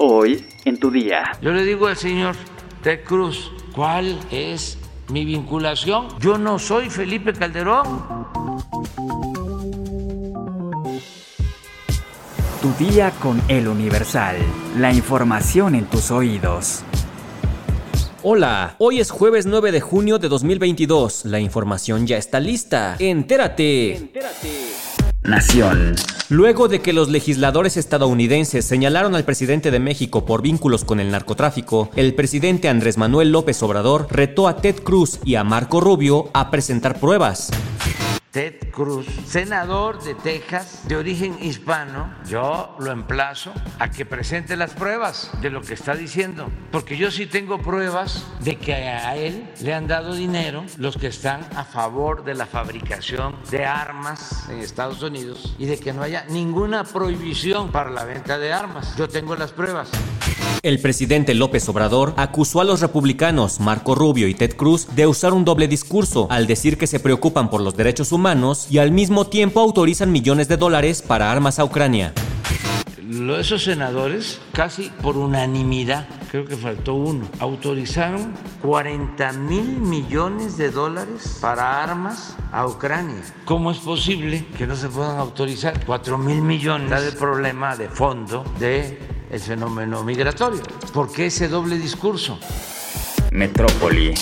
Hoy en tu día. Yo le digo al señor Ted Cruz, ¿cuál es mi vinculación? Yo no soy Felipe Calderón. Tu día con el Universal. La información en tus oídos. Hola, hoy es jueves 9 de junio de 2022. La información ya está lista. Entérate. Entérate. Nación. Luego de que los legisladores estadounidenses señalaron al presidente de México por vínculos con el narcotráfico, el presidente Andrés Manuel López Obrador retó a Ted Cruz y a Marco Rubio a presentar pruebas. Ted Cruz, senador de Texas, de origen hispano, yo lo emplazo a que presente las pruebas de lo que está diciendo, porque yo sí tengo pruebas de que a él le han dado dinero los que están a favor de la fabricación de armas en Estados Unidos y de que no haya ninguna prohibición para la venta de armas. Yo tengo las pruebas. El presidente López Obrador acusó a los republicanos Marco Rubio y Ted Cruz de usar un doble discurso al decir que se preocupan por los derechos humanos y al mismo tiempo autorizan millones de dólares para armas a Ucrania. Esos senadores, casi por unanimidad, creo que faltó uno, autorizaron 40 mil millones de dólares para armas a Ucrania. ¿Cómo es posible que no se puedan autorizar 4 mil millones? Está el problema de fondo de el fenómeno migratorio. ¿Por qué ese doble discurso? Metrópoli.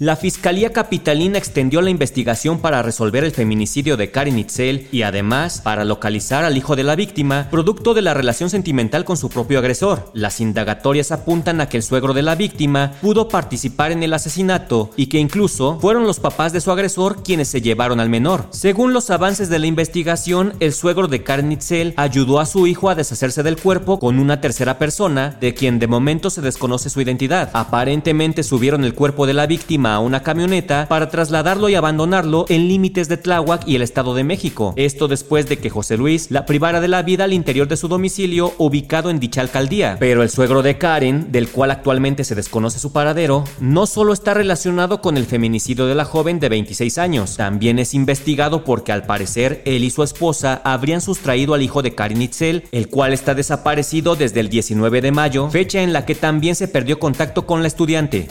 La Fiscalía Capitalina extendió la investigación para resolver el feminicidio de Karen Itzel y además para localizar al hijo de la víctima, producto de la relación sentimental con su propio agresor. Las indagatorias apuntan a que el suegro de la víctima pudo participar en el asesinato y que incluso fueron los papás de su agresor quienes se llevaron al menor. Según los avances de la investigación, el suegro de Karen Itzel ayudó a su hijo a deshacerse del cuerpo con una tercera persona, de quien de momento se desconoce su identidad. Aparentemente subieron el cuerpo de la víctima a una camioneta para trasladarlo y abandonarlo en límites de Tláhuac y el Estado de México. Esto después de que José Luis la privara de la vida al interior de su domicilio ubicado en dicha alcaldía. Pero el suegro de Karen, del cual actualmente se desconoce su paradero, no solo está relacionado con el feminicidio de la joven de 26 años, también es investigado porque al parecer él y su esposa habrían sustraído al hijo de Karen Itzel, el cual está desaparecido desde el 19 de mayo, fecha en la que también se perdió contacto con la estudiante.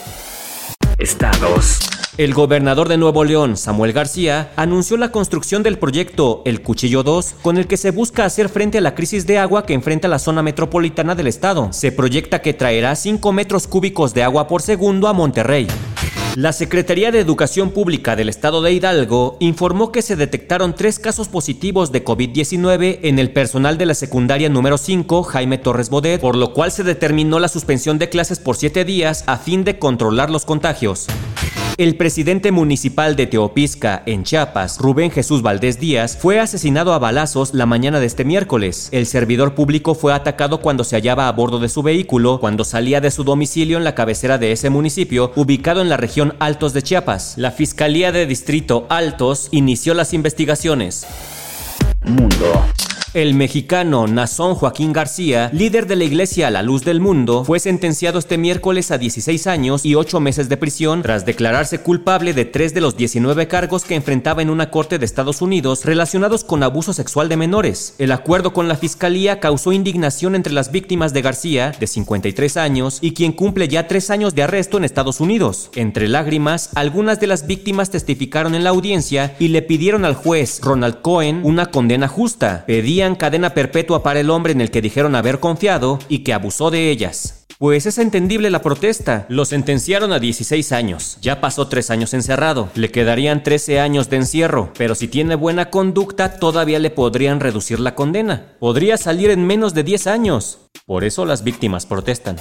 Estados. El gobernador de Nuevo León, Samuel García, anunció la construcción del proyecto El Cuchillo 2, con el que se busca hacer frente a la crisis de agua que enfrenta la zona metropolitana del estado. Se proyecta que traerá 5 metros cúbicos de agua por segundo a Monterrey. La Secretaría de Educación Pública del Estado de Hidalgo informó que se detectaron tres casos positivos de COVID-19 en el personal de la secundaria número 5, Jaime Torres Bodet, por lo cual se determinó la suspensión de clases por siete días a fin de controlar los contagios. El presidente municipal de Teopisca, en Chiapas, Rubén Jesús Valdés Díaz, fue asesinado a balazos la mañana de este miércoles. El servidor público fue atacado cuando se hallaba a bordo de su vehículo, cuando salía de su domicilio en la cabecera de ese municipio, ubicado en la región Altos de Chiapas. La Fiscalía de Distrito Altos inició las investigaciones. Mundo. El mexicano Nazón Joaquín García, líder de la Iglesia a la Luz del Mundo, fue sentenciado este miércoles a 16 años y 8 meses de prisión tras declararse culpable de tres de los 19 cargos que enfrentaba en una corte de Estados Unidos relacionados con abuso sexual de menores. El acuerdo con la fiscalía causó indignación entre las víctimas de García, de 53 años, y quien cumple ya tres años de arresto en Estados Unidos. Entre lágrimas, algunas de las víctimas testificaron en la audiencia y le pidieron al juez Ronald Cohen una condena justa. Cadena perpetua para el hombre en el que dijeron haber confiado y que abusó de ellas. Pues es entendible la protesta. Lo sentenciaron a 16 años. Ya pasó 3 años encerrado. Le quedarían 13 años de encierro. Pero si tiene buena conducta, todavía le podrían reducir la condena. Podría salir en menos de 10 años. Por eso las víctimas protestan.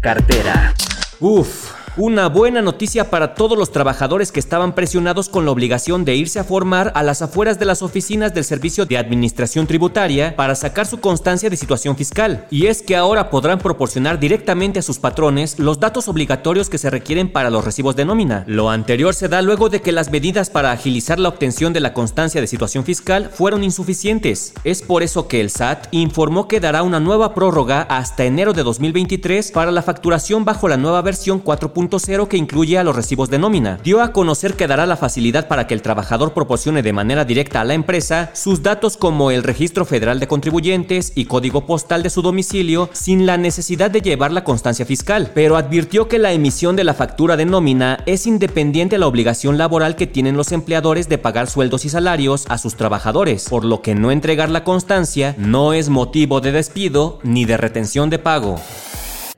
Cartera. Uf. Una buena noticia para todos los trabajadores que estaban presionados con la obligación de irse a formar a las afueras de las oficinas del Servicio de Administración Tributaria para sacar su constancia de situación fiscal. Y es que ahora podrán proporcionar directamente a sus patrones los datos obligatorios que se requieren para los recibos de nómina. Lo anterior se da luego de que las medidas para agilizar la obtención de la constancia de situación fiscal fueron insuficientes. Es por eso que el SAT informó que dará una nueva prórroga hasta enero de 2023 para la facturación bajo la nueva versión 4.0 4.0 que incluye a los recibos de nómina. Dio a conocer que dará la facilidad para que el trabajador proporcione de manera directa a la empresa sus datos como el registro federal de contribuyentes y código postal de su domicilio sin la necesidad de llevar la constancia fiscal, pero advirtió que la emisión de la factura de nómina es independiente a la obligación laboral que tienen los empleadores de pagar sueldos y salarios a sus trabajadores, por lo que no entregar la constancia no es motivo de despido ni de retención de pago.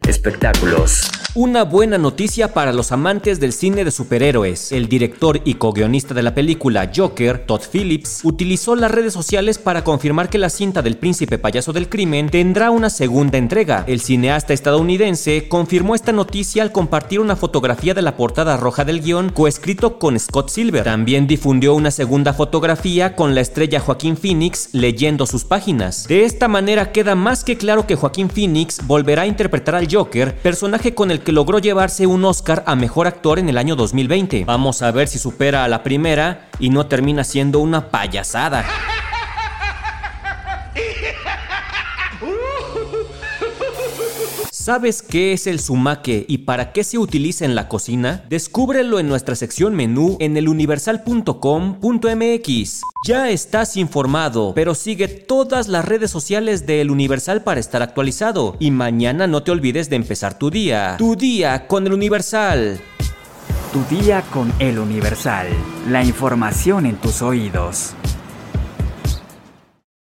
Espectáculos. Una buena noticia para los amantes del cine de superhéroes. El director y co-guionista de la película Joker, Todd Phillips, utilizó las redes sociales para confirmar que la cinta del príncipe payaso del crimen tendrá una segunda entrega. El cineasta estadounidense confirmó esta noticia al compartir una fotografía de la portada roja del guion coescrito con Scott Silver. También difundió una segunda fotografía con la estrella Joaquín Phoenix leyendo sus páginas. De esta manera queda más que claro que Joaquín Phoenix volverá a interpretar al Joker, personaje con el que logró llevarse un Oscar a Mejor Actor en el año 2020. Vamos a ver si supera a la primera y no termina siendo una payasada. ¿Sabes qué es el sumaque y para qué se utiliza en la cocina? Descúbrelo en nuestra sección menú en eluniversal.com.mx. Ya estás informado, pero sigue todas las redes sociales de El Universal para estar actualizado. Y mañana no te olvides de empezar tu día. Tu día con El Universal. Tu día con El Universal. La información en tus oídos.